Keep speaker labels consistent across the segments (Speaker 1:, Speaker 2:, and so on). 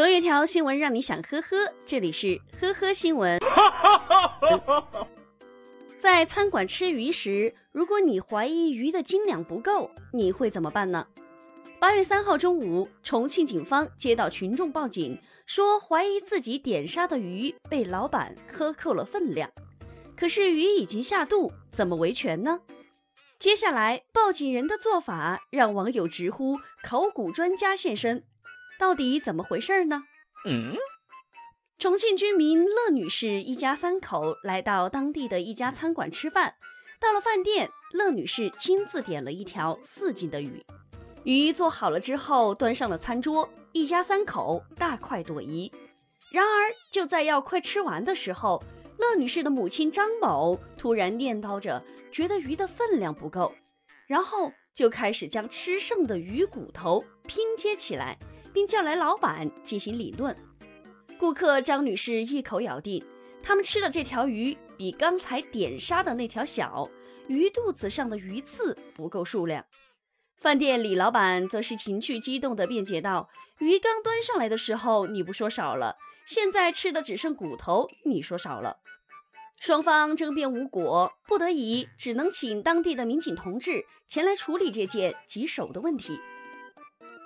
Speaker 1: 总有一条新闻让你想呵呵，这里是呵呵新闻。在餐馆吃鱼时，如果你怀疑鱼的斤两不够，你会怎么办呢？八月三号中午，重庆警方接到群众报警，说怀疑自己点杀的鱼被老板克扣了分量，可是鱼已经下肚，怎么维权呢？接下来，报警人的做法让网友直呼考古专家现身，到底怎么回事呢？嗯，重庆居民乐女士一家三口来到当地的一家餐馆吃饭，到了饭店，乐女士亲自点了一条四斤的鱼，鱼做好了之后端上了餐桌，一家三口大快朵颐。然而，就在要快吃完的时候，乐女士的母亲张某突然念叨着，觉得鱼的分量不够，然后就开始将吃剩的鱼骨头拼接起来，并叫来老板进行理论。顾客张女士一口咬定，他们吃的这条鱼比刚才点杀的那条小，鱼肚子上的鱼刺不够数量。饭店李老板则是情绪激动地辩解道：“鱼刚端上来的时候你不说少了，现在吃的只剩骨头，你说少了。”双方争辩无果，不得已只能请当地的民警同志前来处理这件棘手的问题。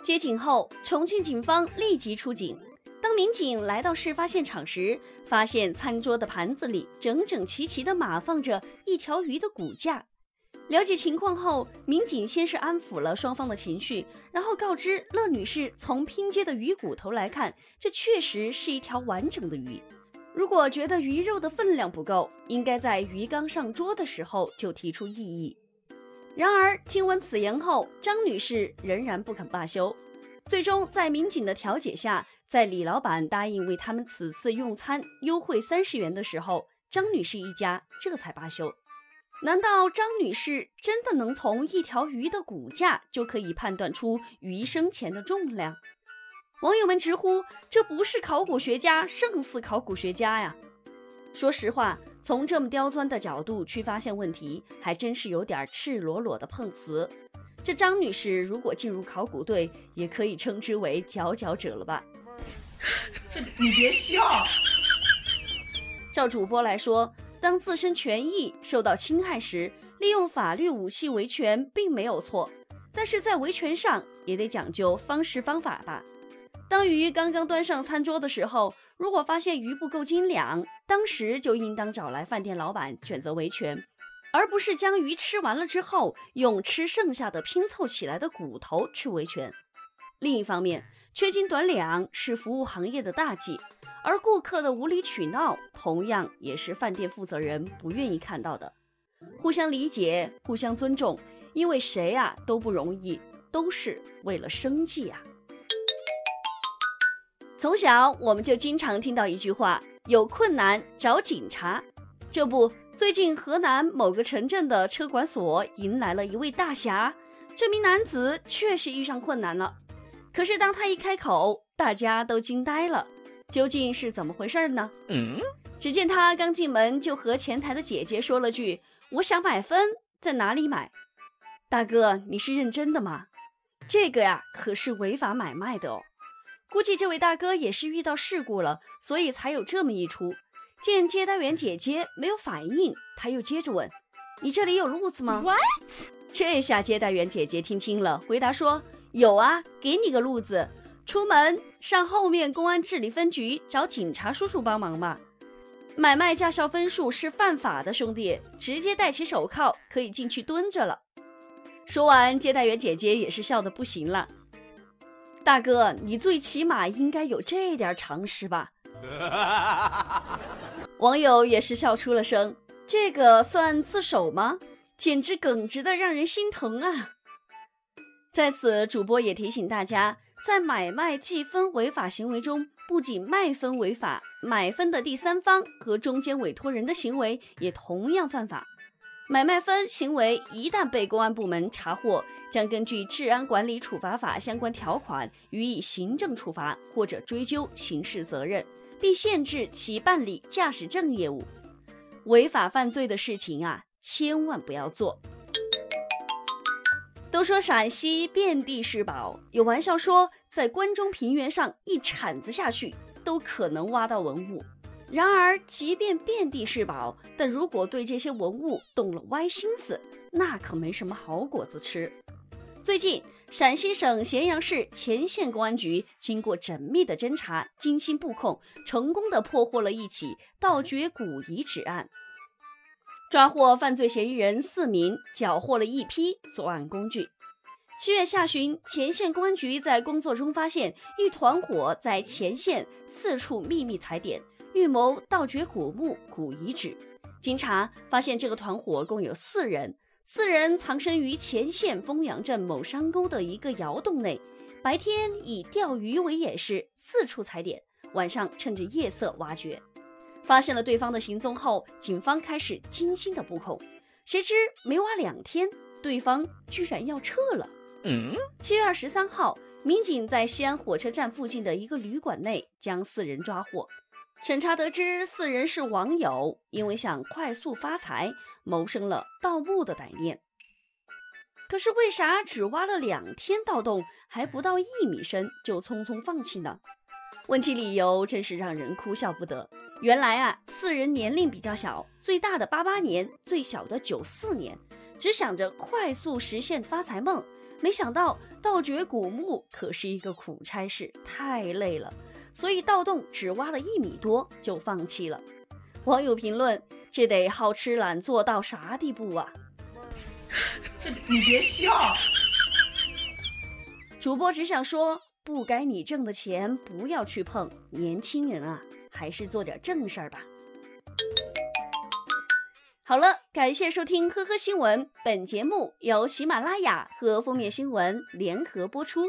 Speaker 1: 接警后，重庆警方立即出警。当民警来到事发现场时，发现餐桌的盘子里整整齐齐地码放着一条鱼的骨架。了解情况后，民警先是安抚了双方的情绪，然后告知乐女士，从拼接的鱼骨头来看，这确实是一条完整的鱼。如果觉得鱼肉的分量不够，应该在鱼刚上桌的时候就提出异议。然而，听闻此言后，张女士仍然不肯罢休。最终，在民警的调解下，在李老板答应为他们此次用餐优惠三十元的时候，张女士一家这才罢休。难道张女士真的能从一条鱼的骨架就可以判断出鱼生前的重量？网友们直呼：“这不是考古学家，胜似考古学家呀！”说实话，从这么刁钻的角度去发现问题，还真是有点赤裸裸的碰瓷。这张女士如果进入考古队，也可以称之为佼佼者了吧？
Speaker 2: 这你别笑。
Speaker 1: 照主播来说，当自身权益受到侵害时，利用法律武器维权并没有错，但是在维权上也得讲究方式方法吧。当鱼刚刚端上餐桌的时候，如果发现鱼不够斤两，当时就应当找来饭店老板选择维权，而不是将鱼吃完了之后用吃剩下的拼凑起来的骨头去维权。另一方面，缺斤短两是服务行业的大忌，而顾客的无理取闹同样也是饭店负责人不愿意看到的。互相理解，互相尊重，因为谁啊都不容易，都是为了生计啊。从小我们就经常听到一句话：“有困难找警察。”这不，最近河南某个城镇的车管所迎来了一位大侠。这名男子确实遇上困难了，可是当他一开口，大家都惊呆了。究竟是怎么回事呢？嗯，只见他刚进门就和前台的姐姐说了句：“我想买分，在哪里买？”大哥，你是认真的吗？这个呀，可是违法买卖的哦。估计这位大哥也是遇到事故了，所以才有这么一出。见接待员姐姐没有反应，他又接着问：“你这里有路子吗
Speaker 2: ？”What？
Speaker 1: 这下接待员姐姐听清了，回答说：“有啊，给你个路子，出门上后面公安治理分局找警察叔叔帮忙吧。买卖驾校分数是犯法的，兄弟，直接戴起手铐可以进去蹲着了。”说完，接待员姐姐也是笑得不行了。大哥，你最起码应该有这点常识吧？网友也是笑出了声，这个算自首吗？简直耿直的让人心疼啊！在此，主播也提醒大家，在买卖计分违法行为中，不仅卖分违法，买分的第三方和中间委托人的行为也同样犯法。买卖分行为一旦被公安部门查获，将根据《治安管理处罚法》相关条款予以行政处罚或者追究刑事责任，并限制其办理驾驶证业务。违法犯罪的事情啊，千万不要做。都说陕西遍地是宝，有玩笑说在关中平原上一铲子下去都可能挖到文物。然而，即便遍地是宝，但如果对这些文物动了歪心思，那可没什么好果子吃。最近，陕西省咸阳市乾县公安局经过缜密的侦查、精心布控，成功的破获了一起盗掘古遗址案。抓获犯罪嫌疑人四名，缴获了一批作案工具。七月下旬，乾县公安局在工作中发现一团伙在乾县四处秘密踩点，预谋盗掘古墓、古遗址。经查发现，这个团伙共有四人，四人藏身于乾县丰阳镇某山沟的一个窑洞内，白天以钓鱼为掩饰，四处踩点，晚上趁着夜色挖掘。发现了对方的行踪后，警方开始精心的布控。谁知没挖两天，对方居然要撤了。嗯，七月二十三号，民警在西安火车站附近的一个旅馆内将四人抓获。审查得知，四人是网友，因为想快速发财，萌生了盗墓的歹念。可是为啥只挖了两天盗洞，还不到一米深就匆匆放弃呢？问起理由，真是让人哭笑不得。原来啊，四人年龄比较小，最大的八八年，最小的九四年，只想着快速实现发财梦，没想到盗掘古墓可是一个苦差事，太累了，所以盗洞只挖了一米多就放弃了。网友评论：这得好吃懒做到啥地步啊？
Speaker 2: 这你别笑，
Speaker 1: 主播只想说，不该你挣的钱不要去碰，年轻人啊。还是做点正事儿吧。好了，感谢收听《呵呵新闻》，本节目由喜马拉雅和封面新闻联合播出。